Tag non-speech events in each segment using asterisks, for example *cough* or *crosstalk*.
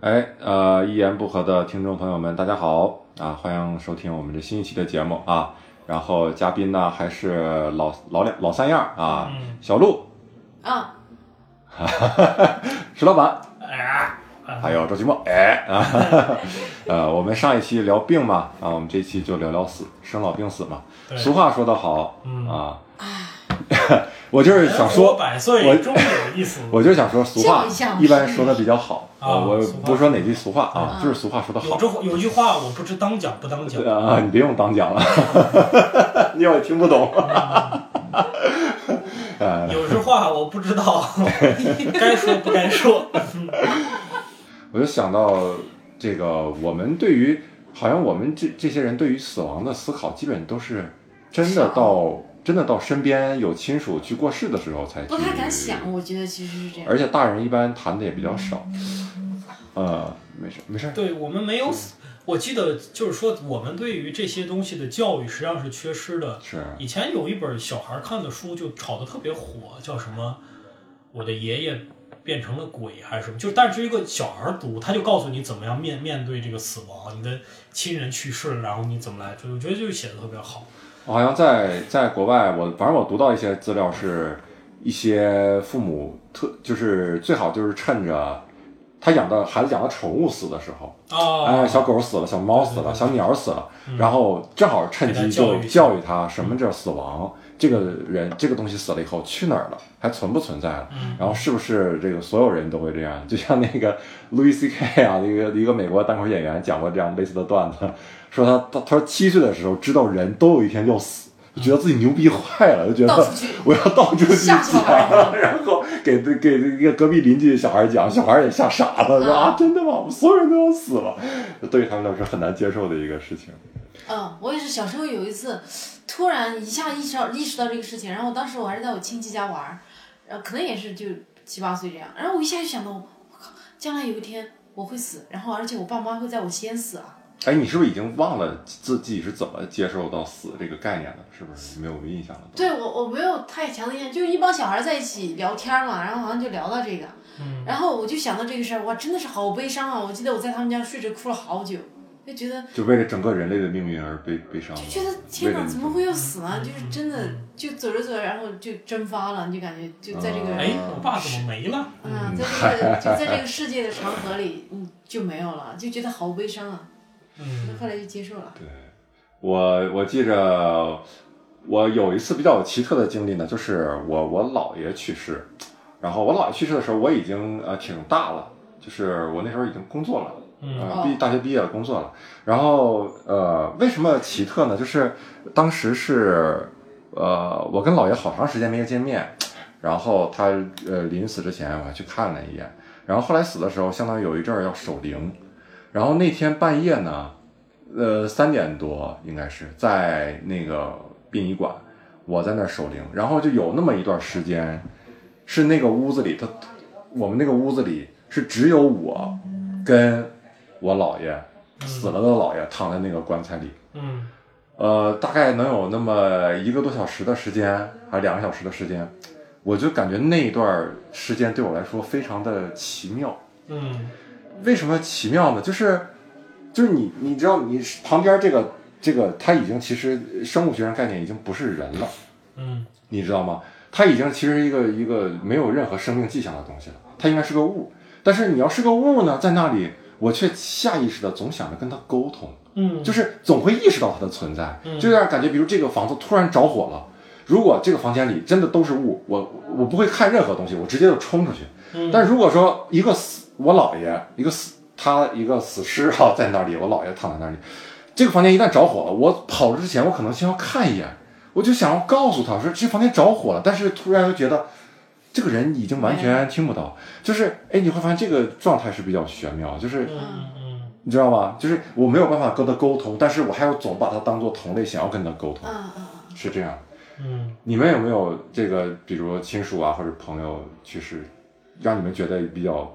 哎，呃，一言不合的听众朋友们，大家好啊！欢迎收听我们这新一期的节目啊。然后嘉宾呢还是老老两老三样啊，小鹿，啊，*laughs* 石老板，哎，还有周奇墨，哎。啊，*laughs* 呃，我们上一期聊病嘛，啊，我们这期就聊聊死，生老病死嘛。俗话说得好嗯。啊，*laughs* 我就是想说，百岁我终有一死。我就是想说，俗话一般说的比较好啊我不是说哪句俗话啊，啊就是俗话说得好。有这有句话我不知当讲不当讲，啊，你别用当讲了，*laughs* 你我也听不懂。呃，*laughs* 有句话我不知道该说不该说。*laughs* 我就想到这个，我们对于好像我们这这些人对于死亡的思考，基本都是真的到真的到身边有亲属去过世的时候才不太敢想，我觉得其实是这样。而且大人一般谈的也比较少。呃，没事没事，对我们没有死，我记得就是说我们对于这些东西的教育实际上是缺失的。是以前有一本小孩看的书就炒得特别火，叫什么？我的爷爷变成了鬼还是什么？就但是一个小孩读，他就告诉你怎么样面面对这个死亡，你的亲人去世了，然后你怎么来？就我觉得就写的特别好。我好像在在国外，我反正我读到一些资料是，一些父母特就是最好就是趁着他养的孩子养的宠物死的时候，哦，哎，小狗死了，小猫死了，小鸟死了，然后正好趁机就教育教育他什么叫死亡，这个人这个东西死了以后去哪儿了，还存不存在了，嗯然后是不是这个所有人都会这样？就像那个 *laughs* Louis C.K. 啊，一个一个美国单口演员讲过这样类似的段子，说他他他说七岁的时候知道人都有一天要死，就觉得自己牛逼坏了，就觉得我要到处去讲，然后 *laughs* 给给一个隔壁邻居小孩讲，小孩也吓傻了，说啊真的吗？我们所有人都要死了，对于他们来说很难接受的一个事情。嗯，我也是小时候有一次，突然一下意识到意识到这个事情，然后当时我还是在我亲戚家玩儿，然后可能也是就七八岁这样，然后我一下就想到，我靠，将来有一天我会死，然后而且我爸妈会在我先死啊。哎，你是不是已经忘了自自己是怎么接受到死这个概念的？是不是没有印象了？对我我没有太强的印象，就是一帮小孩在一起聊天嘛，然后好像就聊到这个，嗯然后我就想到这个事儿，哇，真的是好悲伤啊！我记得我在他们家睡着哭了好久，就觉得就为了整个人类的命运而悲悲伤？就觉得天哪，怎么会要死呢？嗯就是真的就走着走着，然后就蒸发了，你就感觉就在这个，哎，我爸怎么没了？嗯，在这个就在这个世界的长河里，嗯，就没有了，就觉得好悲伤啊。嗯，后来就接受了。对我我记着，我有一次比较奇特的经历呢，就是我我姥爷去世，然后我姥爷去世的时候，我已经呃挺大了，就是我那时候已经工作了。嗯呃，毕大学毕业了，工作了。然后呃，为什么奇特呢？就是当时是呃，我跟姥爷好长时间没有见面，然后他呃临死之前我还去看了一眼，然后后来死的时候，相当于有一阵儿要守灵，然后那天半夜呢，呃三点多应该是在那个殡仪馆，我在那儿守灵，然后就有那么一段时间，是那个屋子里，他我们那个屋子里是只有我跟我姥爷死了的姥爷躺在那个棺材里，嗯。呃，大概能有那么一个多小时的时间，还是两个小时的时间，我就感觉那一段时间对我来说非常的奇妙。嗯为什么奇妙呢？就是就是你你知道你旁边这个这个它已经其实生物学上概念已经不是人了，嗯你知道吗？它已经其实一个一个没有任何生命迹象的东西了，它应该是个物。但是你要是个物呢，在那里我却下意识的总想着跟它沟通。嗯，就是总会意识到它的存在，就有点感觉，比如这个房子突然着火了，如果这个房间里真的都是雾，我我不会看任何东西，我直接就冲出去。嗯但如果说一个死我姥爷，一个死他一个死尸哈、在那里，我姥爷躺在那里，这个房间一旦着火了，我跑之前我可能先要看一眼，我就想要告诉他说这房间着火了，但是突然又觉得。这个人已经完全听不到，就是哎，你会发现这个状态是比较玄妙，就是嗯嗯你知道吗？就是我没有办法跟他沟通，但是我还要总把他当做同类，想要跟他沟通，嗯嗯嗯，是这样。嗯你们有没有这个，比如亲属啊或者朋友去世，让你们觉得比较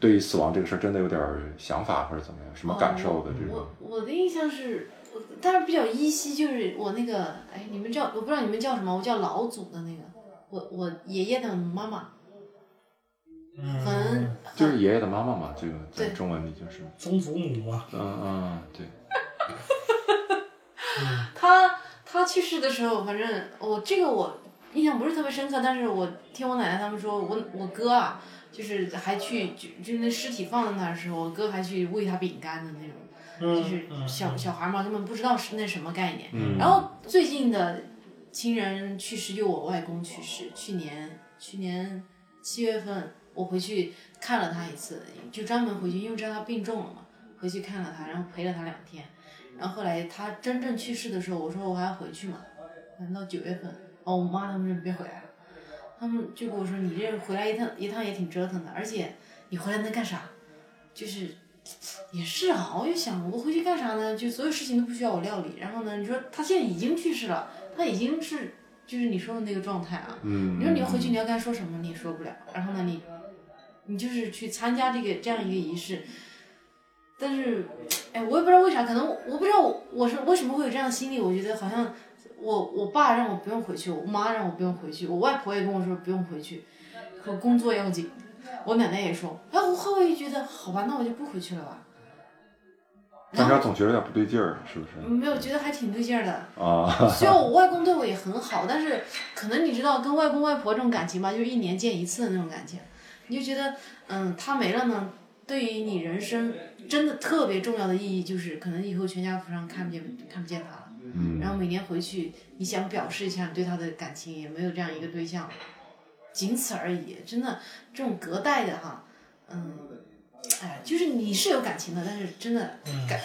对于死亡这个事儿真的有点儿想法或者怎么样，什么感受的这种？我我的印象是，我但是比较依稀，就是我那个，哎，你们叫我不知道你们叫什么，我叫老祖的那个，我我爷爷的妈妈，嗯很就是爷爷的妈妈嘛，这个在对中文里就是，曾祖母嘛，嗯嗯，对，*laughs* 他他去世的时候，反正我这个我印象不是特别深刻，但是我听我奶奶他们说，我我哥啊，就是还去就就那尸体放在那儿的时候，我哥还去喂他饼干的那种，嗯就是嗯小小孩嘛，根本不知道是那什么概念。嗯，然后最近的亲人去世，就我外公去世，去年去年七月份我回去看了他一次，就专门回去，因为知道他病重了嘛，回去看了他，然后陪了他两天。然后后来他真正去世的时候，我说我还要回去嘛，反正到九月份，哦，我妈他们说你别回来了，他们就跟我说你这回来一趟一趟也挺折腾的，而且你回来能干啥？就是也是啊，我就想我回去干啥呢？就所有事情都不需要我料理。然后呢，你说他现在已经去世了，他已经是就是你说的那个状态啊。嗯，你说你要回去，你要跟他说什么，你也说不了。然后呢，你你就是去参加这个这样一个仪式，但是，哎，我也不知道为啥，可能我不知道我我是为什么会有这样的心理。我觉得好像我我爸让我不用回去，我妈让我不用回去，我外婆也跟我说不用回去，说工作要紧。我奶奶也说，哎，我后来就觉得好吧，那我就不回去了吧。但是总觉得有点不对劲儿，是不是？没有觉得还挺对劲儿的。啊，*laughs* 虽然我外公对我也很好，但是可能你知道跟外公外婆这种感情吧，就是一年见一次的那种感情，你就觉得，嗯，他没了呢，对于你人生真的特别重要的意义，就是可能以后全家福上看不见看不见他了。嗯。然后每年回去，你想表示一下你对他的感情，也没有这样一个对象，仅此而已。真的，这种隔代的哈，嗯，哎，就是你是有感情的，但是真的嗯。感，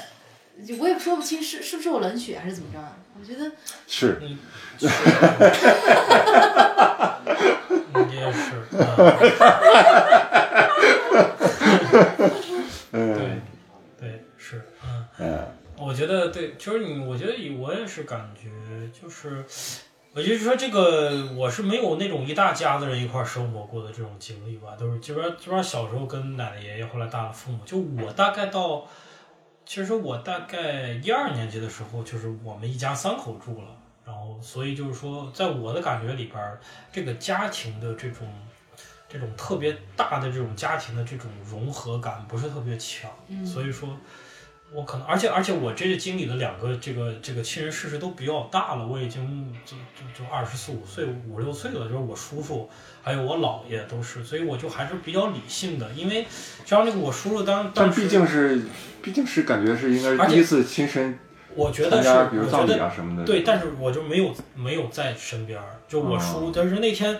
就我也说不清是是不是我冷血还是怎么着啊。我觉得是，嗯，你也是，嗯。嗯。对对是，嗯。嗯我觉得对，就是你，我觉得我也是感觉，就是，我就是说这个，我是没有那种一大家子人一块儿生活过的这种经历吧，都是基本上基本上小时候跟奶奶爷爷，后来大了父母，就我大概到，其实我大概一二年级的时候，就是我们一家三口住了，然后所以就是说，在我的感觉里边，这个家庭的这种。这种特别大的这种家庭的这种融合感不是特别强，嗯所以说，我可能，而且而且我这经历的两个这个这个亲人逝世都比较大了，我已经就就就二十四五岁五六岁了，就是我叔叔还有我姥爷都是，所以我就还是比较理性的，因为像那个我叔叔当但毕竟是，毕竟是感觉是应该是第一次亲身我觉得是参加，比如葬礼我觉得啊什么的。对，但是我就没有没有在身边儿，就我叔，哦但是那天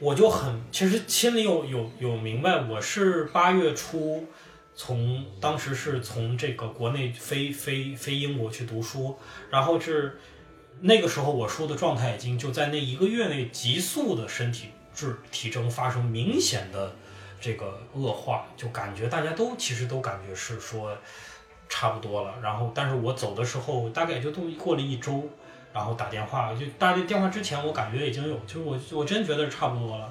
我就很，其实心里有有有明白，我是八月初从当时是从这个国内飞飞飞英国去读书，然后是那个时候我叔的状态已经就在那一个月内急速的身体质体征发生明显的这个恶化，就感觉大家都其实都感觉是说差不多了，然后但是我走的时候大概就都过了一周。然后打电话，*laughs* 就打电话之前，我感觉已经有，就我我真觉得差不多了。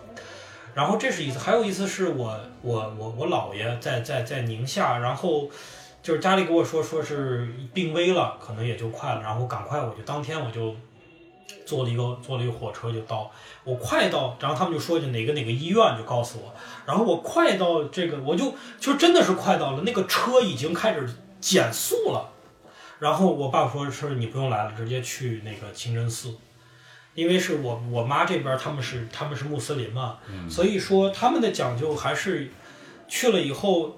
然后这是一次，还有一次是我我我我姥爷在在在宁夏，然后就是家里跟我说说是病危了，可能也就快了，然后赶快我就当天我就坐了一个坐了一个火车就到，我快到，然后他们就说就哪个哪个医院就告诉我，然后我快到这个我就就真的是快到了，那个车已经开始减速了。然后我爸说是你不用来了，直接去那个清真寺，因为是我我妈这边他们是他们是穆斯林嘛，所以说他们的讲究还是去了以后，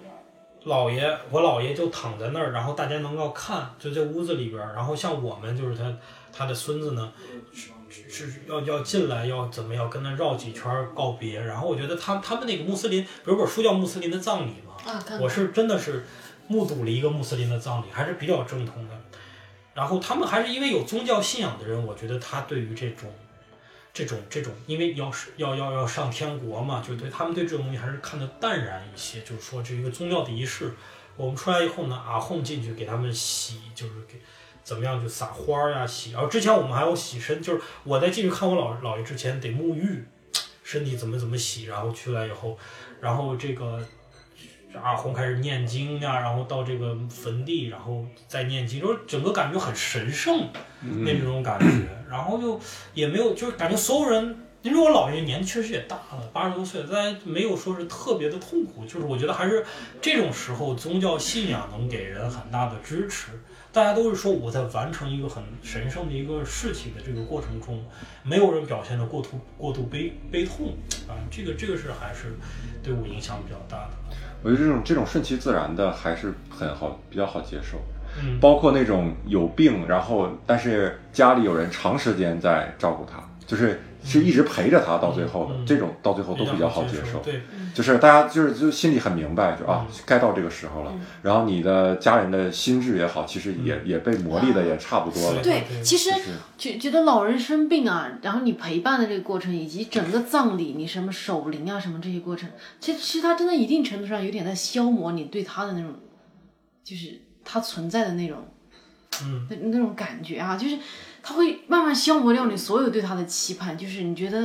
姥爷我姥爷就躺在那儿，然后大家能够看，就在屋子里边儿，然后像我们就是他他的孙子呢，是是是要要进来要怎么要跟他绕几圈儿告别，然后我觉得他他们那个穆斯林，比如本书叫《穆斯林的葬礼》嘛，啊，我是真的是目睹了一个穆斯林的葬礼，还是比较正统的。然后他们还是因为有宗教信仰的人，我觉得他对于这种、这种、这种，因为要是要要要上天国嘛，就对他们对这种东西还是看得淡然一些。就是说，这一个宗教的仪式，我们出来以后呢，阿訇进去给他们洗，就是给怎么样就撒花儿呀洗。然后之前我们还有洗身，就是我在进去看我姥姥爷之前得沐浴，身体怎么怎么洗，然后出来以后，然后这个。阿訇开始念经呀、然后到这个坟地，然后再念经，就是整个感觉很神圣那种感觉。然后就也没有，就是感觉所有人因为我姥爷年纪确实也大了，八十多岁了，但没有说是特别的痛苦，就是我觉得还是这种时候宗教信仰能给人很大的支持。大家都是说我在完成一个很神圣的一个事情的这个过程中，没有人表现的过度过度悲悲痛啊，这个这个是还是对我影响比较大的。我觉得这种这种顺其自然的还是很好，比较好接受。嗯，包括那种有病，然后但是家里有人长时间在照顾他，就是是一直陪着他到最后的，嗯这种到最后都比较好接受。对，就是大家就是就心里很明白，就啊该到这个时候了。然后你的家人的心智也好，其实也也被磨砺的也差不多了。对对，其实觉觉得老人生病啊，然后你陪伴的这个过程，以及整个葬礼，你什么守灵啊，什么这些过程，其实其实他真的一定程度上有点在消磨你对他的那种，就是他存在的那种，嗯，那那种感觉啊，就是他会慢慢消磨掉你所有对他的期盼，就是你觉得，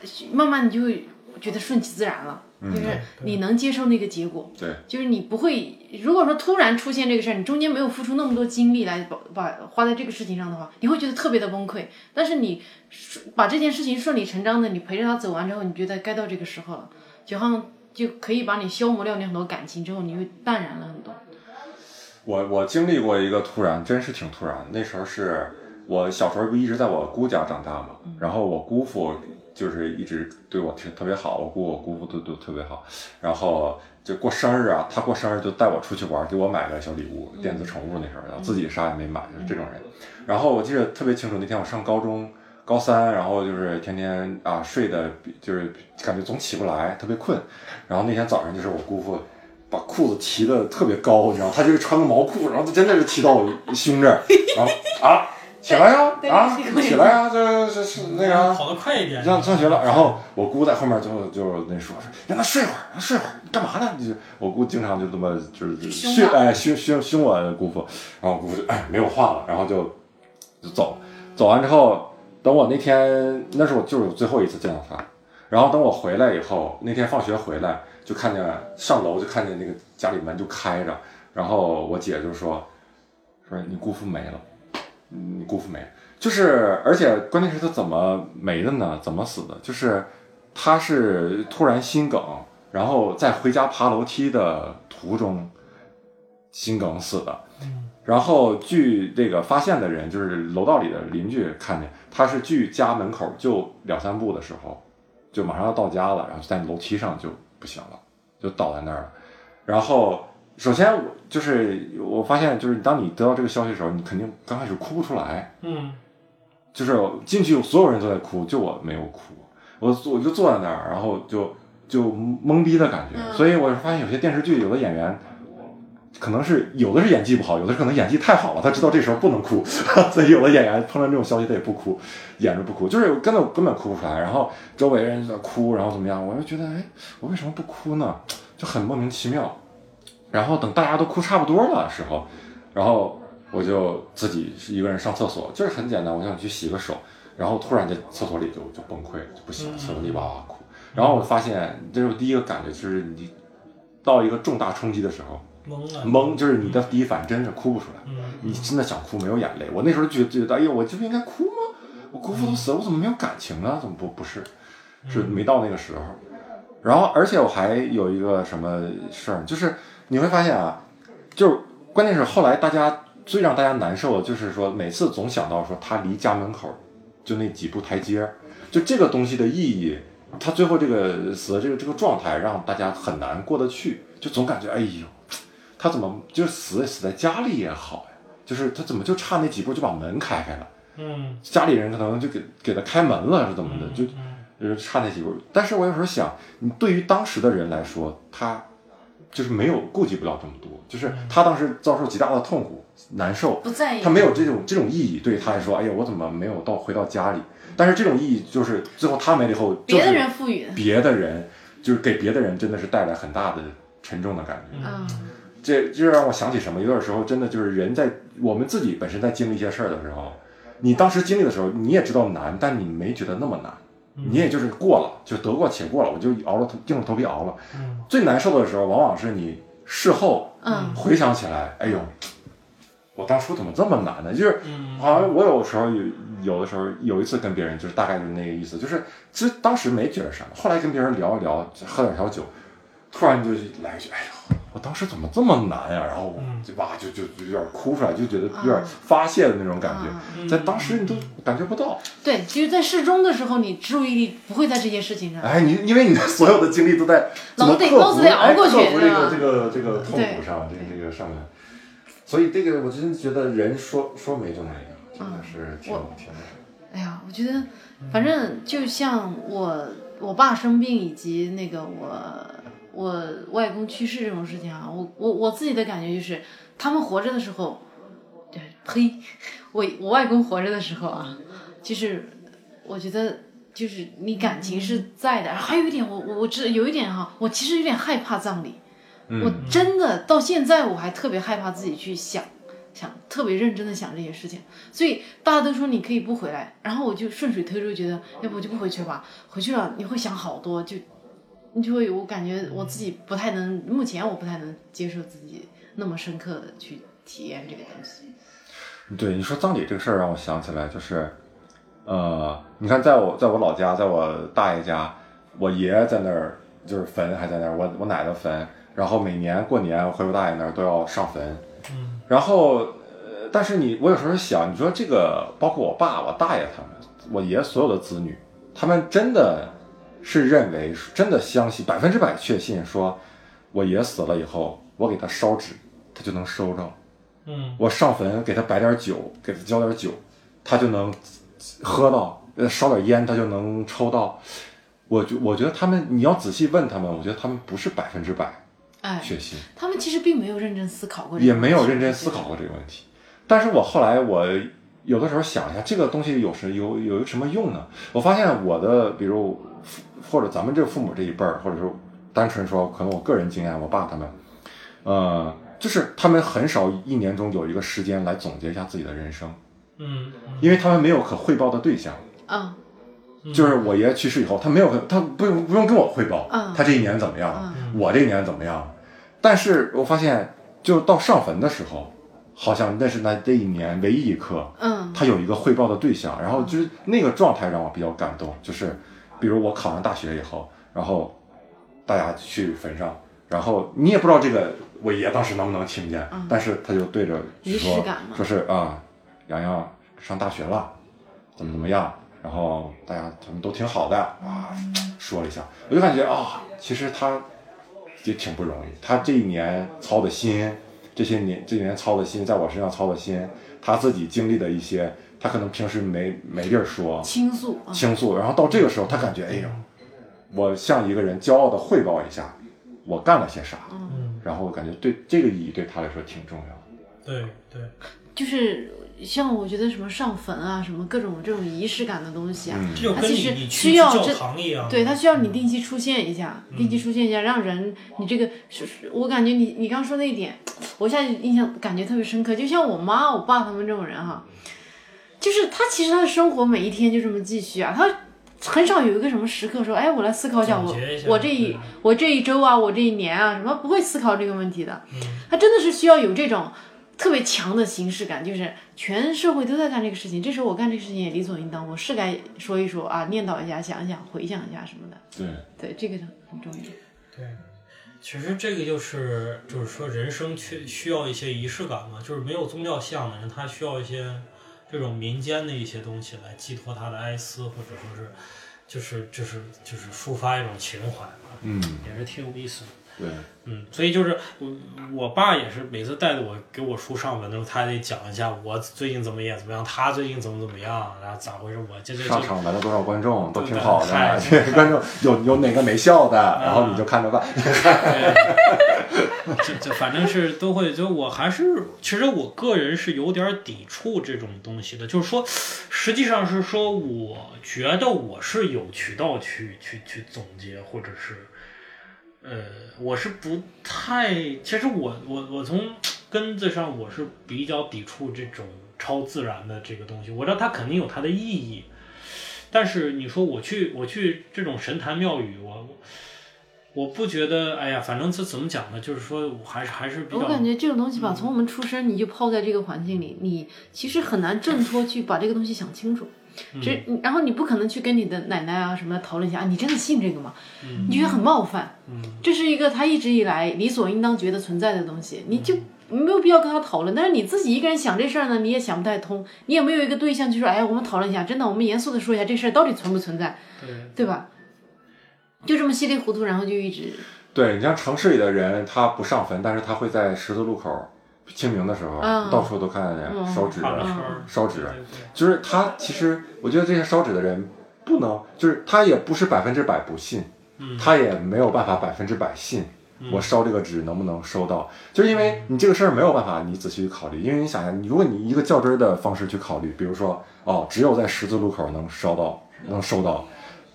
呃慢慢你就会觉得顺其自然了，就是你能接受那个结果，对，就是你不会，如果说突然出现这个事儿，你中间没有付出那么多精力来把把花在这个事情上的话，你会觉得特别的崩溃。但是你顺把这件事情顺理成章的，你陪着他走完之后，你觉得该到这个时候了，就好像就可以把你消磨掉你很多感情之后，你会淡然了很多。我我经历过一个突然，真是挺突然。那时候是我小时候不一直在我姑家长大嘛，然后我姑父就是一直对我挺特别好，我姑我姑父都都特别好。然后就过生日啊，他过生日就带我出去玩，给我买个小礼物，电子宠物那时候，然后自己啥也没买，就是这种人。然后我记得特别清楚，那天我上高中高三，然后就是天天啊睡的，就是感觉总起不来，特别困。然后那天早上就是我姑父。把裤子提的特别高，你知道，他就是穿个毛裤，然后他真的是提到我胸这儿，然后啊，起来呀，啊，起来呀，这这是那个跑得快一点，上上学了。然后我姑在后面就就那说说，让他睡会儿，让他睡会儿，干嘛呢？就我姑经常就这么就是训哎凶凶凶我姑父，然后我姑父就哎没有话了，然后就就走，走完之后，等我那天那是我就是最后一次见到他，然后等我回来以后，那天放学回来。就看见上楼就看见那个家里门就开着，然后我姐就说说你姑父没了，你姑父没，就是而且关键是他怎么没的呢？怎么死的？就是他是突然心梗，然后在回家爬楼梯的途中心梗死的。然后据这个发现的人，就是楼道里的邻居看见他是距家门口就两三步的时候，就马上要到家了，然后在楼梯上就。不行了，就倒在那儿了。然后，首先我就是我发现，就是当你得到这个消息的时候，你肯定刚开始哭不出来。嗯，就是进去所有人都在哭，就我没有哭。我我就坐在那儿，然后就就懵逼的感觉。所以我发现有些电视剧，有的演员可能是有的是演技不好，有的可能演技太好了，他知道这时候不能哭，*laughs* 所以有的演员碰到这种消息他也不哭，演着不哭，就是根本根本哭不出来。然后周围人在哭，然后怎么样，我就觉得，哎，我为什么不哭呢？就很莫名其妙。然后等大家都哭差不多了时候，然后我就自己一个人上厕所，就是很简单，我想去洗个手，然后突然在厕所里就就崩溃了，就不行，厕所里哇哇哭。然后我发现，这是我第一个感觉，就是你到一个重大冲击的时候。懵了，懵就是你的第一反应，真是哭不出来。嗯，你真的想哭，没有眼泪。我那时候就觉得，哎呦，我这不应该哭吗？我姑父都死了，我怎么没有感情呢？怎么不不是？是没到那个时候。然后，而且我还有一个什么事儿，就是你会发现啊，就是关键是后来大家最让大家难受的就是说，每次总想到说他离家门口就那几步台阶，就这个东西的意义，他最后这个死的这个这个状态让大家很难过得去，就总感觉哎呦。他怎么就死死在家里也好呀？就是他怎么就差那几步就把门开开了？嗯，家里人可能就给给他开门了是怎么的？就嗯就是差那几步。但是我有时候想，你对于当时的人来说，他就是没有顾及不了这么多，就是他当时遭受极大的痛苦、难受，不在意，他没有这种这种意义。对他来说，哎呀，我怎么没有到回到家里？但是这种意义就是最后他没了以后，别的人赋予。别的人就是给别的人真的是带来很大的沉重的感觉。嗯，这就让我想起什么？有点时候真的就是人在我们自己本身在经历一些事儿的时候，你当时经历的时候，你也知道难，但你没觉得那么难，你也就是过了，就得过且过了，我就熬了头硬着头皮熬了。最难受的时候，往往是你事后嗯回想起来，哎呦，我当初怎么这么难呢？就是嗯好像我有时候有有的时候有一次跟别人就是大概就是那个意思，就是其实当时没觉得啥，后来跟别人聊一聊，喝点小酒，突然就来一句，哎呀，我当时怎么这么难呀、然后哇就就就有点哭出来，就觉得有点发泄的那种感觉，嗯在当时你都感觉不到。对，其实，在适中的时候，你注意力不会在这些事情上。哎，你因为你的所有的精力都在 *laughs* 怎么老子得克服老子得熬过去哎克服这个这个这个痛苦上，这个这个上面。所以这个我真的觉得人说说没就没了，真的是挺我挺那什么。哎呀，我觉得，反正就像我我爸生病以及那个我我外公去世这种事情啊，我我我自己的感觉就是，他们活着的时候，对，呸，我我外公活着的时候啊，就是我觉得就是你感情是在的，还有一点我我我知有一点哈、我其实有点害怕葬礼，我真的到现在我还特别害怕自己去想。想特别认真的想这些事情，所以大家都说你可以不回来，然后我就顺水推舟，觉得要不我就不回去吧。回去了你会想好多，就你就会我感觉我自己不太能，目前我不太能接受自己那么深刻的去体验这个东西。对你说葬礼这个事儿，让我想起来，就是，呃，你看，在我在我老家，在我大爷家，我爷爷在那儿，就是坟还在那儿，我我奶奶坟，然后每年过年回我大爷那儿都要上坟，嗯，然后，呃，但是你我有时候想，你说这个，包括我爸、我大爷他们，我爷所有的子女，他们真的是认为，真的相信，百分之百确信，说我爷死了以后，我给他烧纸，他就能收着。嗯我上坟给他摆点酒，给他浇点酒，他就能喝到；呃，烧点烟，他就能抽到。我觉我觉得他们，你要仔细问他们，我觉得他们不是百分之百哎，确信，他们其实并没有认真思考过这个也，没有认真思考过这个问题。但是我后来我有的时候想一下，这个东西有什有有什么用呢？我发现我的，比如父或者咱们这父母这一辈儿，或者说单纯说，可能我个人经验，我爸他们，呃，就是他们很少一年中有一个时间来总结一下自己的人生。嗯因为他们没有可汇报的对象。嗯就是我爷爷去世以后，他没有他不用不用跟我汇报，嗯他这一年怎么样，嗯我这一年怎么样。但是我发现，就到上坟的时候，好像那是那这一年唯一一刻，嗯他有一个汇报的对象，然后就是那个状态让我比较感动。就是比如我考上大学以后，然后大家去坟上，然后你也不知道这个我爷当时能不能听见，但是他就对着说说是啊，洋洋上大学了，怎么怎么样，然后大家他们都挺好的啊，说了一下，我就感觉啊，其实他也挺不容易，他这一年操的心，这些年这一年操的心，在我身上操的心，他自己经历的一些，他可能平时没没地儿说倾诉啊，倾诉，然后到这个时候，他感觉哎呦，我向一个人骄傲的汇报一下，我干了些啥，嗯，然后我感觉对这个意义对他来说挺重要。的。对对，就是像我觉得什么上坟啊，什么各种这种仪式感的东西啊，它其实需要这对，它需要你定期出现一下，定期出现一下，让人你这个是是，我感觉你你刚说那一点，我现在印象感觉特别深刻。就像我妈、我爸他们这种人哈，就是他其实他的生活每一天就这么继续啊，他很少有一个什么时刻说，哎，我来思考一下我一下我这一对我这一周啊，我这一年啊，什么不会思考这个问题的。嗯他真的是需要有这种。特别强的形式感，就是全社会都在干这个事情，这时候我干这个事情也理所应当，我是该说一说啊，念叨一下，想一想，回想一下什么的。对，对，这个很重要。对，其实这个就是就是说人生缺需要一些仪式感嘛，就是没有宗教信仰的人，他需要一些这种民间的一些东西来寄托他的哀思，或者说是就是就是就是抒发一种情怀嘛，嗯，也是挺有意思的。对，嗯，所以就是我我爸也是每次带着我给我叔上坟的时候，他得讲一下我最近怎么演怎么样，他最近怎么怎么样，然后咋回事，我这这上这场来了多少观众都挺好的观众 *laughs* 有有哪个没笑的，然后你就看着办。*laughs* *laughs* 这这反正是都会，就我还是其实我个人是有点抵触这种东西的，就是说，实际上是说，我觉得我是有渠道去去去总结，或者是，呃，我是不太，其实我我我从根子上我是比较抵触这种超自然的这个东西，我知道它肯定有它的意义，但是你说我去我去这种神坛庙宇，我。我不觉得，哎呀，反正这怎么讲呢？就是说，我还是还是比较我感觉这种东西吧，从我们出生你就泡在这个环境里，你其实很难挣脱去把这个东西想清楚。这，然后你不可能去跟你的奶奶啊什么的讨论一下，啊，你真的信这个吗？你觉得很冒犯。这是一个他一直以来理所应当觉得存在的东西，你就没有必要跟他讨论。但是你自己一个人想这事儿呢，你也想不太通，你也没有一个对象去说，哎，我们讨论一下，真的，我们严肃的说一下这事儿到底存不存在，对对吧？就这么稀里糊涂，然后就一直对你像城市里的人，他不上坟，但是他会在十字路口清明的时候，嗯到处都看见烧纸、画个圈儿烧纸。就是他其实，我觉得这些烧纸的人不能，就是他也不是百分之百不信，他也没有办法百分之百信。我烧这个纸能不能收到？就是因为你这个事儿没有办法你仔细去考虑，因为你想想，你如果你一个较真儿的方式去考虑，比如说哦，只有在十字路口能烧到，能收到，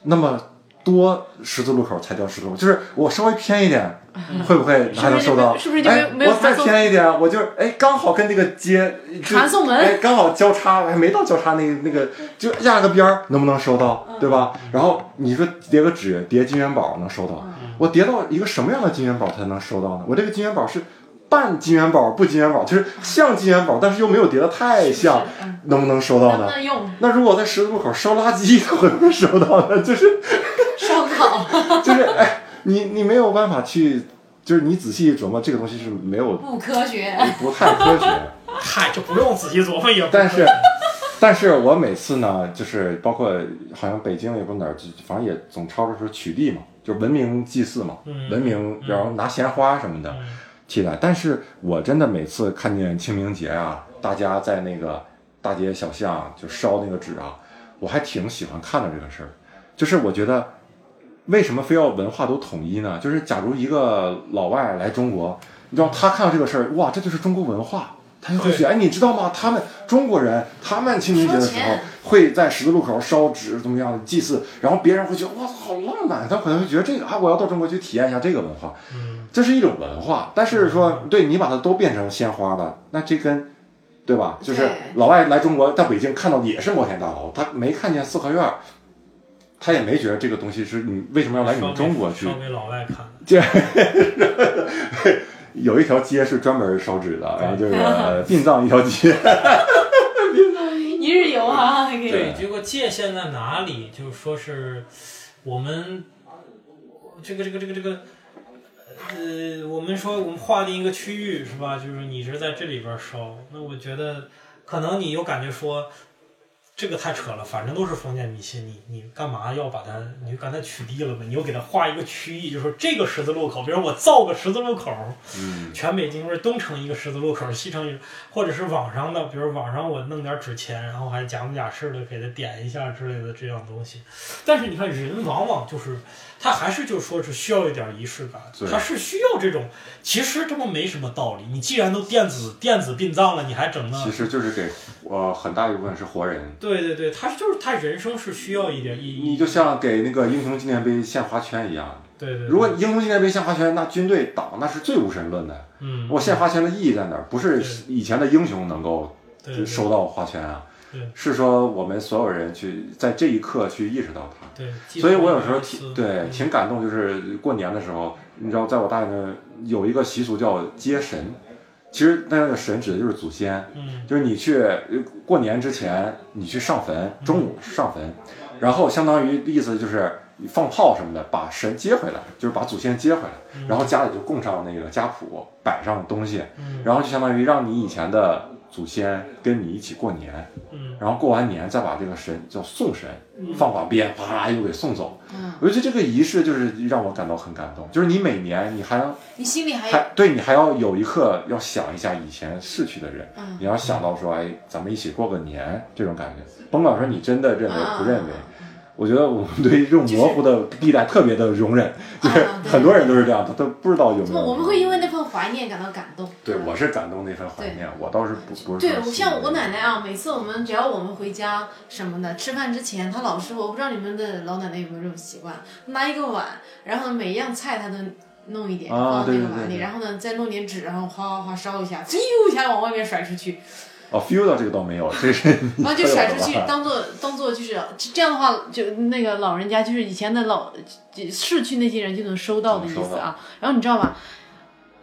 那么多十字路口才叫十字路口，就是我稍微偏一点，会不会还能收到？是不是就没有我再偏一点，我就哎刚好跟这个街就传送门哎刚好交叉，还没到交叉那那个，就压个边儿，能不能收到？嗯对吧？然后你说叠个纸，叠金元宝能收到，嗯我叠到一个什么样的金元宝才能收到呢？我这个金元宝是半金元宝不金元宝，就是像金元宝，但是又没有叠的太像，嗯能不能收到呢？那如果我在十字路口烧垃圾，会不会收到呢？就是 *laughs* 就是哎，你你没有办法去，就是你仔细琢磨这个东西是没有不科学。不太科学。*laughs* 嗨，就不用仔细琢磨也不但是，但是我每次呢，就是包括好像北京也不是哪儿，反正也总吵着说取缔嘛，就文明祭祀嘛，嗯文明，嗯然后拿鲜花什么的嗯替代。但是我真的每次看见清明节啊，大家在那个大街小巷就烧那个纸啊，我还挺喜欢看的这个事儿。就是我觉得，为什么非要文化都统一呢？就是假如一个老外来中国，你知道他看到这个事儿，哇，这就是中国文化。他就会学，哎，你知道吗？他们中国人，他们清明节的时候会在十字路口烧纸，怎么样的祭祀，然后别人会觉得哇，好浪漫，他可能会觉得这个啊，我要到中国去体验一下这个文化，嗯，这是一种文化。但是说，对你把它都变成鲜花了，那这跟对吧？就是老外来中国，在北京看到的也是摩天大楼，他没看见四合院儿，他也没觉得这个东西是你为什么要来你们中国去烧给老外看的。*laughs* 有一条街是专门烧纸的，然后就是呃 *laughs* 殡葬一条街。一日游啊，可以。对，这个界限在哪里？就是说是我们这个这个这个这个呃，我们说我们划定一个区域是吧？就是你是在这里边烧，那我觉得可能你有感觉说。这个太扯了，反正都是封建迷信，你你干嘛要把它？你就刚才取缔了呗？你又给它画一个区域，就说这个十字路口，比如我造个十字路口，嗯，全北京是东城一个十字路口，西城一个，或者是网上的，比如网上我弄点纸钱，然后还假模假式的给它点一下之类的这样东西。但是你看，人往往就是他还是就说是需要一点仪式感，对他是需要这种。其实这不没什么道理，你既然都电子电子殡葬了，你还整那其？实就是给呃很大一部分是活人。对对对，他就是他人生是需要一点意义。你就像给那个英雄纪念碑献花圈一样，对对对，如果英雄纪念碑献花圈，那军队党那是最无神论的。嗯，我献花圈的意义在哪儿？不是以前的英雄能够收到花圈啊对，是说我们所有人去在这一刻去意识到它。对，所以我有时候挺对挺感动，就是过年的时候，你知道，在我大爷那有一个习俗叫接神，其实那个神指的就是祖先，嗯。就是你去呃过年之前你去上坟，中午上坟，然后相当于意思就是你放炮什么的，把神接回来，就是把祖先接回来，然后家里就供上那个家谱，摆上东西，嗯。然后就相当于让你以前的祖先跟你一起过年，嗯。然后过完年再把这个神叫送神，放把鞭，啪又给送走。嗯，我觉得这个仪式就是让我感到很感动，就是你每年你还要你心里还还对你还要有一刻要想一下以前逝去的人，嗯。你要想到说，哎，咱们一起过个年这种感觉，甭管说你真的认为不认为，我觉得我们对于这种模糊的地带特别的容忍，就是很多人都是这样，他都不知道有没有。么我们会因为那份怀念感到感动？对，我是感动那份怀念，我倒是不不是对，我像我奶奶啊，每次我们只要我们回家什么的，吃饭之前，她老是我不知道你们的老奶奶有没有这种习惯，拿一个碗，然后每一样菜她都弄一点、啊放到那个碗里，然后呢再弄点纸，然后哗哗哗烧一下，咻一下往外面甩出去。哦，feel 到这个倒没有，这是然 *laughs* 后就甩出去当做当做就是这样的话，就那个老人家就是以前的老逝去那些人就能收到的意思啊。然后你知道吗？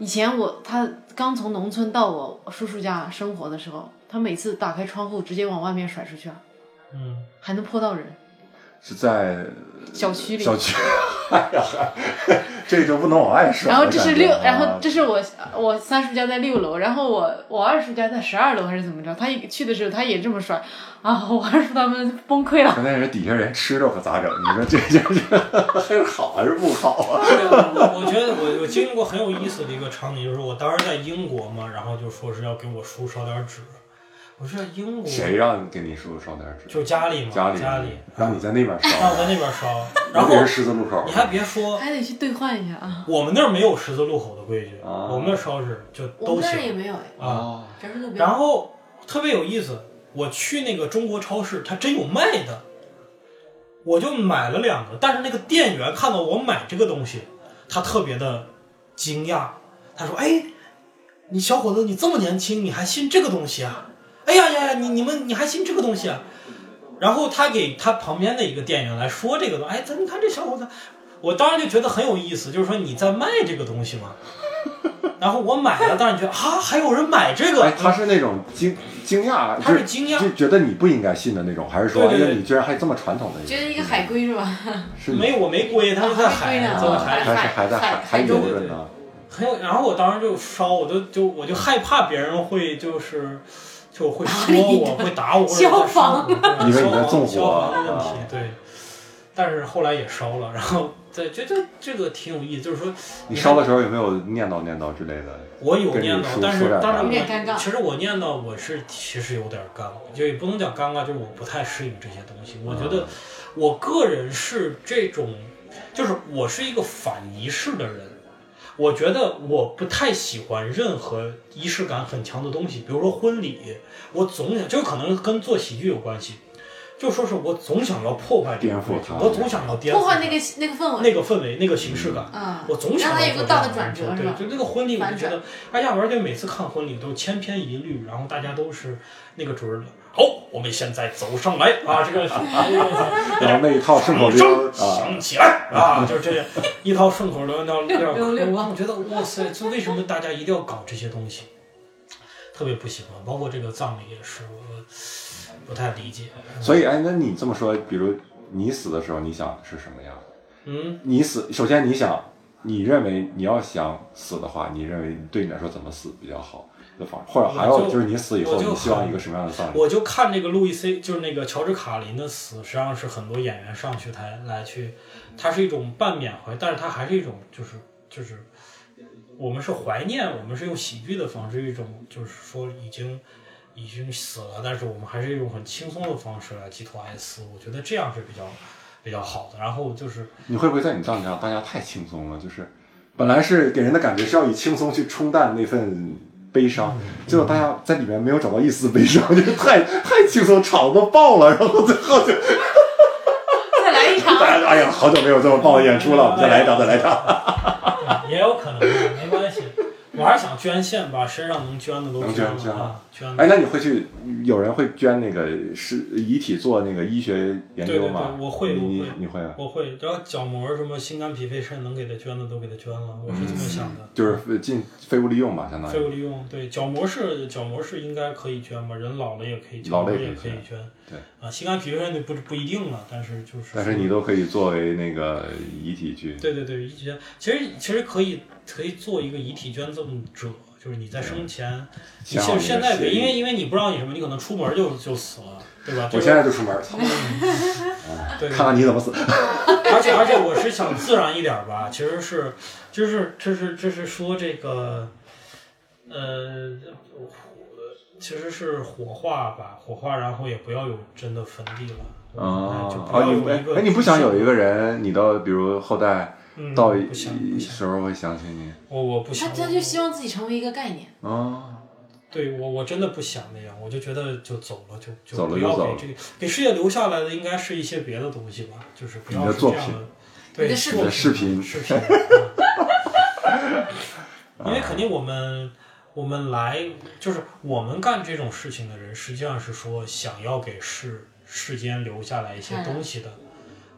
以前我他刚从农村到我叔叔家生活的时候，他每次打开窗户直接往外面甩出去啊，嗯，还能泼到人。是在小区里，小区，*laughs* 哎呀，*laughs* 这就不能往外说然。后这是六，然后这是我我三叔家在六楼，然后我我二叔家在十二楼还是怎么着？他一去的时候他也这么甩，啊，我二叔他们崩溃了。*laughs* 关键是底下人吃着可咋整？你说这这这是好还是不好啊？我我觉得我我经历过很有意思的一个场景，就是我当时在英国嘛，然后就说是要给我叔烧点纸，我说英国谁让给你叔叔烧点纸？就家里嘛，家里家里，让你在那边烧，让我在那边烧，然后尤其是十字路口你。还别说，还得去兑换一下啊！我们那儿没有十字路口的规矩，啊我们那儿烧纸就都我们那儿也行没有哎，啊。哦，这是路边。然后特别有意思，我去那个中国超市，它真有卖的，我就买了两个。但是那个店员看到我买这个东西，他特别的惊讶，他说：“哎，你小伙子，你这么年轻，你还信这个东西啊？哎呀呀呀，你你们你还信这个东西啊？”然后他给他旁边的一个店员来说这个东西，哎，咱你看这小伙子，我当时就觉得很有意思，就是说你在卖这个东西嘛。*laughs* 然后我买了，当然觉得啊，还有人买这个，哎，他是那种惊惊讶，他是惊讶就觉得你不应该信的那种，还是说，对对对哎呀，你居然还这么传统的？觉得一个海龟是吧？*laughs* 是没有，我没归，他是在海，啊在还海还是还在海还还海中留着呢？很有。然后我当时就烧，我就就我就害怕别人会就是就会说我，会打我，或者消防会说我以为你在纵火消防的问题啊，对。但是后来也烧了，然后对，觉得这个挺有意思，就是说你烧的时候有没有念叨念叨之类的？我有念叨，但是当然有点尴尬我其实我念叨我是其实有点尴尬，就也不能讲尴尬，就是我不太适应这些东西。我觉得我个人是这种，就是我是一个反仪式的人。我觉得我不太喜欢任何仪式感很强的东西，比如说婚礼，我总想，就可能跟做喜剧有关系，就说是我总想要破坏这个颠覆规矩它我总想要颠覆破坏那个那个氛围。那个氛围、那个形式感。啊，我总想让它有个大的转折对，就那个婚礼，我就觉得，哎呀，而且每次看婚礼都千篇一律，然后大家都是那个准儿的。好，我们现在走上来啊，*laughs* 这个然后那一套顺口溜啊，响起来啊，就是这一套顺口溜，那 *laughs* 那溜溜我觉得哇塞，就为什么大家一定要搞这些东西？特别不喜欢，包括这个葬礼也是，我不太理解。所以哎，那你这么说，比如你死的时候，你想是什么样？嗯，你死，首先你想，你认为你要想死的话，你认为对你来说怎么死比较好的方，或者还有就就是你死以后，你希望一个什么样的葬礼？我就看这个路易 C，就是那个乔治卡林的死，实际上是很多演员上去台来去，它是一种半缅怀，但是它还是一种就是就是，我们是怀念，我们是用喜剧的方式，一种就是说已经已经死了，但是我们还是一种很轻松的方式来寄托哀思，我觉得这样是比较比较好的。然后就是你会不会在你葬礼上，大家太轻松了？就是本来是给人的感觉是要以轻松去冲淡那份悲伤，结果大家在里面没有找到一丝悲伤，*laughs* 就是太太轻松，场都爆了，然后最后就再来一场。*laughs* 大家哎呀，好久没有这么棒的演出了，我们再来一场，再来一场。*laughs* 也有可能的，没关系。我还是想捐献，把身上能捐的都能捐了啊，捐了。哎，那你会去？有人会捐那个是遗体做那个医学研究吗？对我会我会你会啊？我会，只要角膜什么心肝脾肺肾能给他捐的都给他捐了，我是这么想的。就是进废物利用吧，相当于。废物利用，对角膜是角膜是应该可以捐吧，人老了也可以，角老了膜也也可以捐可以捐。对啊，心肝脾肺肾就不不一定了，但是就是。但是你都可以作为那个遗体去。对对对，遗体捐，其实其实可以可以做一个遗体捐赠者，就是你在生前，你现现在因为因为你不知道你什么，你可能出门就就死了，对吧？我现在就出门，操 *laughs* 对看看你怎么死。而且而且我是想自然一点吧，其实是就是这是这是说这个，呃，其实是火化吧，火化，然后也不要有真的坟地了，啊哎就不啊！要有一个你哎哎，你不想有一个人，你到比如后代嗯到不想不想，时候会想起你？我我不他想，他他就希望自己成为一个概念。啊？对我我真的不想那样，我就觉得就走了就就不走了就走了。要给这个给世界留下来的应该是一些别的东西吧，就是不要这样的，对你的视作频视频。视频，嗯。*laughs* 因为肯定我们我们来就是我们干这种事情的人，实际上是说想要给世世间留下来一些东西的，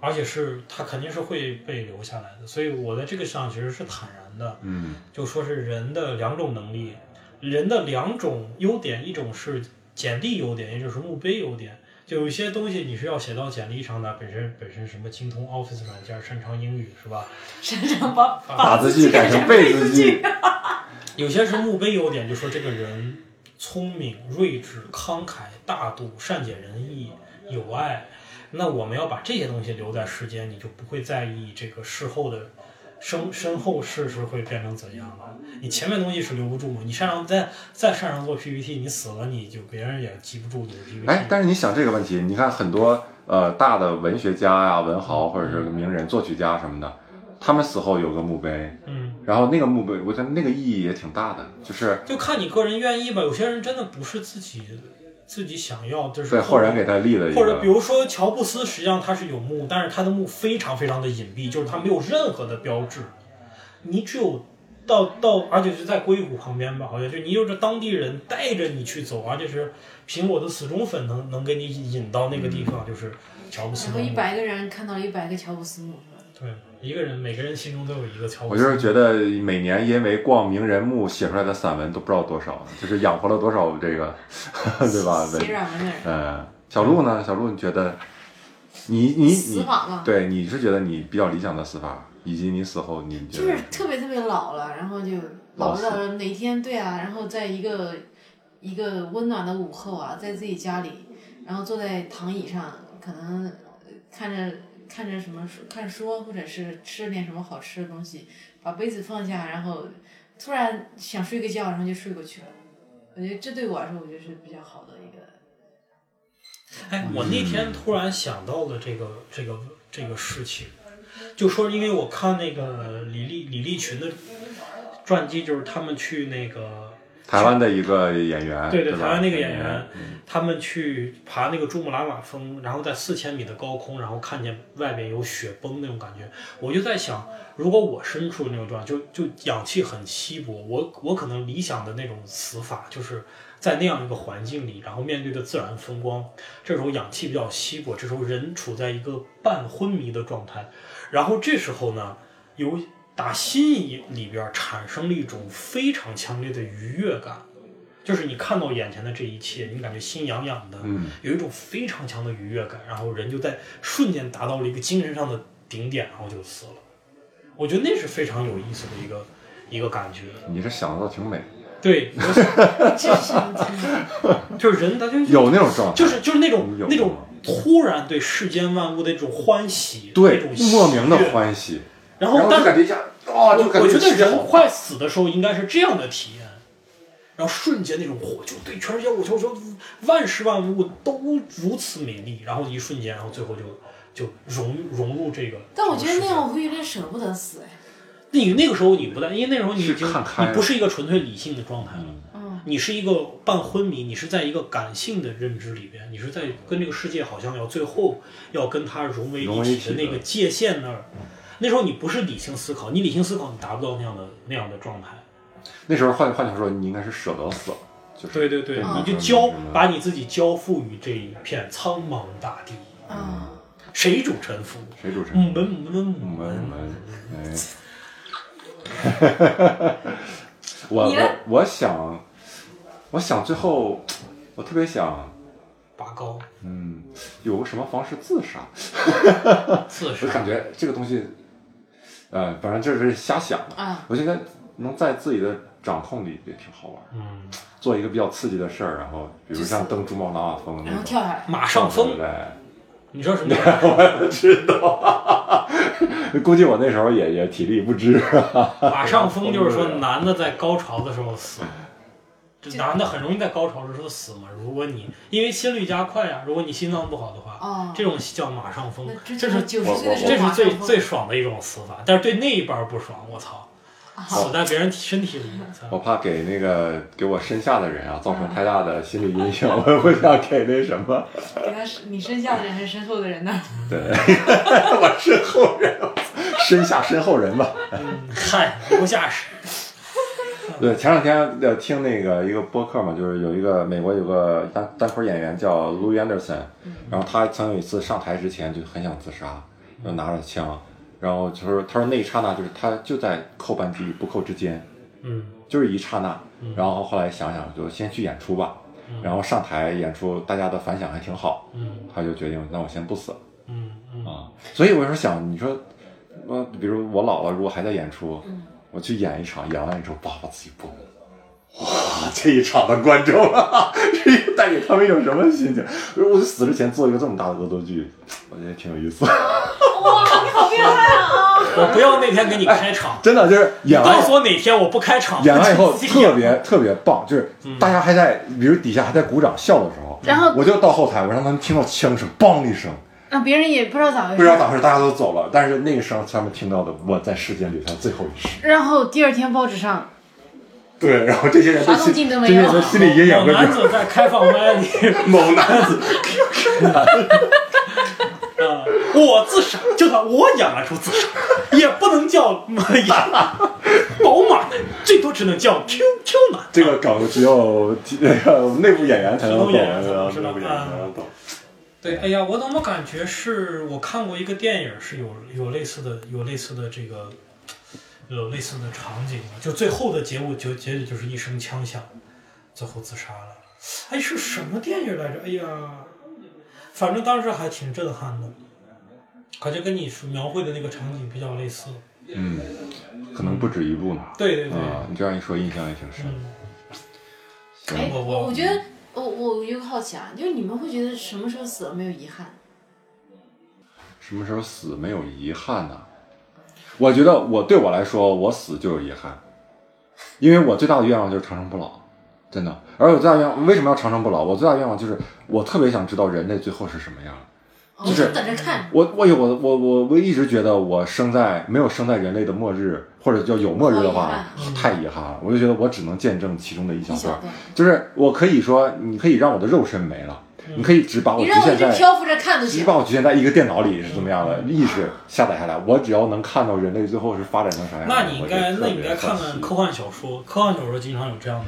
而且是他肯定是会被留下来的。所以我在这个上其实是坦然的，嗯就说是人的两种能力，人的两种优点，一种是简历优点，也就是墓碑优点。就有一些东西你是要写到简历上的，本身本身什么精通 Office 软件，擅长英语是吧？擅长把把字记改成背字记，有些是墓碑优点，就说这个人聪明、睿智、慷慨、大度、善解人意、有爱。那我们要把这些东西留在世间，你就不会在意这个事后的身身后事是会变成怎样了。你前面东西是留不住嘛？你擅长再再擅长做 PPT，你死了你就别人也记不住你的 PPT。哎，但是你想这个问题，你看很多呃大的文学家呀、文豪或者是名人、作曲家什么的，他们死后有个墓碑，嗯，然后那个墓碑，我觉得那个意义也挺大的，就是就看你个人愿意吧。有些人真的不是自己自己想要，就是对后人给他立了一或者比，如说乔布斯，实际上他是有墓，但是他的墓非常非常的隐蔽，就是他没有任何的标志，你只有到到，而且是在硅谷旁边吧，好像就你有着当地人带着你去走，而且是苹果的死忠粉能能给你引到那个地方，就是乔布斯然后一。百个人看到了一百个乔布斯墓，对，一个人每个人心中都有一个乔布我。就是觉得每年因为逛名人墓写出来的散文都不知道多少，就是养活了多少这个，对吧？文写软文的人，呃，小鹿呢？小鹿，你觉得你你你死对你是觉得你比较理想的死法，以及你死后你觉得就是特别特别老了，然后就老着老着哪天对啊，然后在一个一个温暖的午后啊，在自己家里，然后坐在躺椅上，可能呃看着看着什么书看书，或者是吃点什么好吃的东西，把杯子放下，然后突然想睡个觉，然后就睡过去了。我觉得这对我来说，我觉得是比较好的一个。哎，我那天突然想到了这个这个这个事情，就说因为我看那个李立李立群的传记，就是他们去那个台湾的一个演员，对对，台湾那个演员，嗯。他们去爬那个珠穆朗玛峰，然后在四千米的高空，然后看见外面有雪崩那种感觉，我就在想，如果我身处那种状态，就就氧气很稀薄，我我可能理想的那种死法，就是在那样一个环境里，然后面对的自然风光，这时候氧气比较稀薄，这时候人处在一个半昏迷的状态，然后这时候呢，有打心里里边产生了一种非常强烈的愉悦感。就是你看到眼前的这一切，你感觉心痒痒的，嗯有一种非常强的愉悦感，然后人就在瞬间达到了一个精神上的顶点，然后就死了。我觉得那是非常有意思的一个一个感觉。你这想的倒挺美，对？*laughs* 就是人他就有那种状态，就是就是那种那种突然对世间万物的一种欢喜，对那种莫名的。欢喜，然然后后但就感觉一下，哦，就我我觉得人快死的时候应该是这样的体验，然后瞬间那种火就对全世界，我就说万事万物都如此美丽，然后一瞬间，然后最后就就融融入这个。但我觉得那样我会有点舍不得死哎。你那个时候你不但，因为那时候你已经你不是一个纯粹理性的状态了。嗯，你是一个半昏迷，你是在一个感性的认知里边，你是在跟这个世界好像要最后要跟它融为一体的一体的那个界限那儿。那时候你不是理性思考，你理性思考你达不到那样的那样的状态。那时候换换句话说，你应该是舍得死了，就是对对对，你就嗯交嗯把你自己交付于这一片苍茫大地，啊，谁主沉浮？谁主沉浮？嗯们们们我们们，哎，*laughs* 我你呢我我想，我想最后，我特别想，拔高嗯，有个什么方式自杀？自杀 *laughs* 我感。觉这个东西，呃，反正就是瞎想的。啊，我觉得能在自己的掌控里也挺好玩儿，嗯，做一个比较刺激的事儿，然后比如像登珠穆朗玛峰那然后，跳下来，马上疯，对，你知道什么 *laughs* 叫？我知道，估计我那时候也也体力不支。马上疯就是说 *laughs* 男的在高潮的时候死，*laughs* 这男的很容易在高潮的时候死嘛。如果你因为心率加快啊、如果你心脏不好的话，哦，这种叫马上疯这是九十岁的这是最最爽的一种死法。但是对那一半不爽，我操，死在别人身体里，我怕给那个给我身下的人啊造成太大的心理阴影，*laughs* 我不想给那什么。给他你身下的人还是身后的人呢？对，*laughs* 我身后人，身下身后人吧。嗯，嗨，留下史。对，前两天呃听那个一个播客嘛，就是有一个美国有个单单口演员叫 Louis Anderson，然后他曾有一次上台之前就很想自杀，就拿着枪，然后就是他说那一刹那就是他就在扣扳机不扣之间，嗯。就是一刹那，然后后来想想就先去演出吧，然后上台演出大家的反响还挺好，嗯。他就决定那我先不死。嗯嗯。啊，所以我有时候想，你说，呃，比如我老了如果还在演出，我去演一场，演完之后叭把自己崩了。哇，这一场的观众啊，*laughs* 这带给他们一种什么心情？我死之前做一个这么大的恶作剧，我觉得挺有意思。哇，你好变态啊！我不要那天给你开场，真的就是演完告诉我哪天我不开场，演完以后我自己特别特别棒，就是大家还在，比如底下还在鼓掌笑的时候，然后我就到后台，我让他们听到枪声，梆一声，那别人也不知道咋回事，不知道咋回事，大家都走了，但是那个时候他们听到的，我在世间留下最后一声。然后第二天报纸上，对，然后这些人啥动的心，都没有些人心理阴影跟某男子在开放麦里，某男子，*laughs* 啊，我自杀就算我演完出自杀，也不能叫宝马男，最多只能叫 QQ 男。这个梗只有那个内部演员才能懂，内部演员才内部演员才能懂。对，哎呀，我怎么感觉是我看过一个电影，是有有类似的有类似的这个有类似的场景的，就最后的结果就结局就是一声枪响，最后自杀了。哎，是什么电影来着？哎呀，反正当时还挺震撼的，感觉跟你说描绘的那个场景比较类似。嗯，可能不止一部呢。对对对，啊，你这样一说，印象也挺深。嗯，哎，我我我觉得我我有个好奇啊，就是你们会觉得什么时候死了没有遗憾？什么时候死没有遗憾呢？我觉得我对我来说，我死就有遗憾，因为我最大的愿望就是长生不老，真的。而我最大愿望为什么要长生不老？我最大愿望就是我特别想知道人类最后是什么样。我就是等着看。我我有我我我我一直觉得我生在没有生在人类的末日，或者叫有末日的话，太遗憾了。我就觉得我只能见证其中的一小段，就是我可以说，你可以让我的肉身没了，你可以只把我你让我一直局限在。漂浮着看都行。只把我局限在一个电脑里是怎么样的意识下载下来，我只要能看到人类最后是发展成啥样，那你应该那你应该看看科幻小说，科幻小说经常有这样的，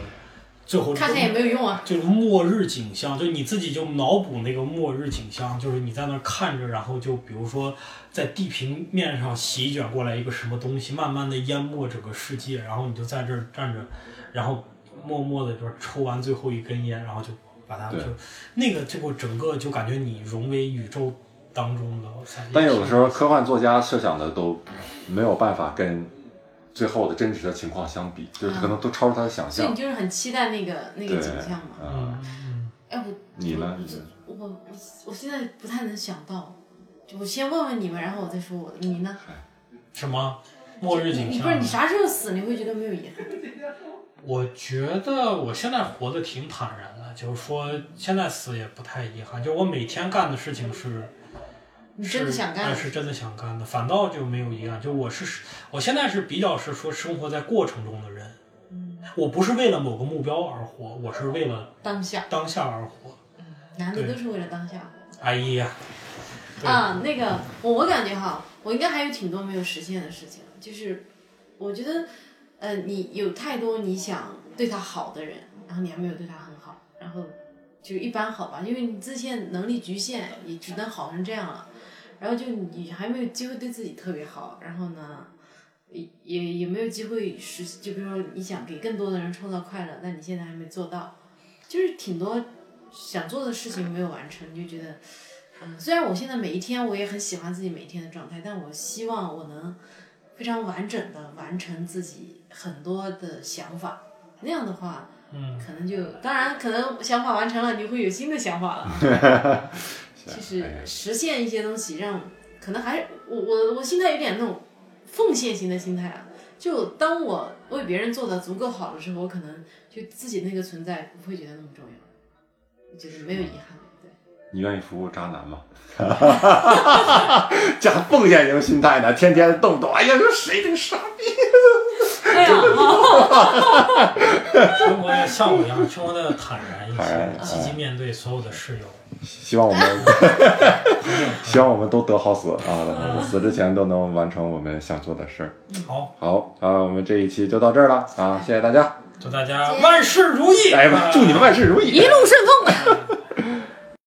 最后看看也没有用啊。就是末日景象，就你自己就脑补那个末日景象，就是你在那儿看着，然后就比如说在地平面上席卷过来一个什么东西，慢慢的淹没整个世界，然后你就在这儿站着，然后默默的就是抽完最后一根烟，然后就把它就那个这个整个就感觉你融为宇宙当中的。但有的时候科幻作家设想的都没有办法跟最后的真实的情况相比，就是可能都超出他的想象所以你。就是很期待那个那个，景象嘛。啊，嗯嗯哎，我你呢？我我我现在不太能想到，就我先问问你们，然后我再说我的。你呢？什么末日景象？你不是你啥时候死你会觉得没有遗憾？我觉得我现在活得挺坦然的，就是说现在死也不太遗憾，就我每天干的事情是，你真的是想干哎是真的想干的，反倒就没有遗憾。就我是我现在是比较是说生活在过程中的人，嗯我不是为了某个目标而活，我是为了当下，当下而活。嗯男的都是为了当下。哎呀，啊，那个我我感觉哈，我应该还有挺多没有实现的事情，就是我觉得，呃，你有太多你想对他好的人，然后你还没有对他很好，然后就一般好吧，因为你自限能力局限，也只能好成这样了，然后就你还没有机会对自己特别好，然后呢，也也也没有机会实，就比如说你想给更多的人创造快乐，但你现在还没做到，就是挺多想做的事情没有完成，你就觉得。嗯，虽然我现在每一天我也很喜欢自己每一天的状态，但我希望我能非常完整的完成自己很多的想法。那样的话，嗯，可能就当然可能想法完成了，你会有新的想法了。*laughs* 就是实现一些东西让，可能还是我我我心态有点那种奉献型的心态啊。就当我为别人做的足够好的时候，我可能就自己那个存在不会觉得那么重要，就是没有遗憾。对。你愿意服务渣男吗？*laughs* 加奉献型心态呢，天天动不动，哎呀，这谁这个傻逼？哎呀，生活的像我一样，生活的坦然一些，积极面对所有的室友。希望我们，*laughs* 希望我们都得好死啊！死之前都能完成我们想做的事儿。好，好，啊，我们这一期就到这儿了啊！谢谢大家。祝大家万事如意！哎，啊祝你们万事如意。一路顺风。*laughs*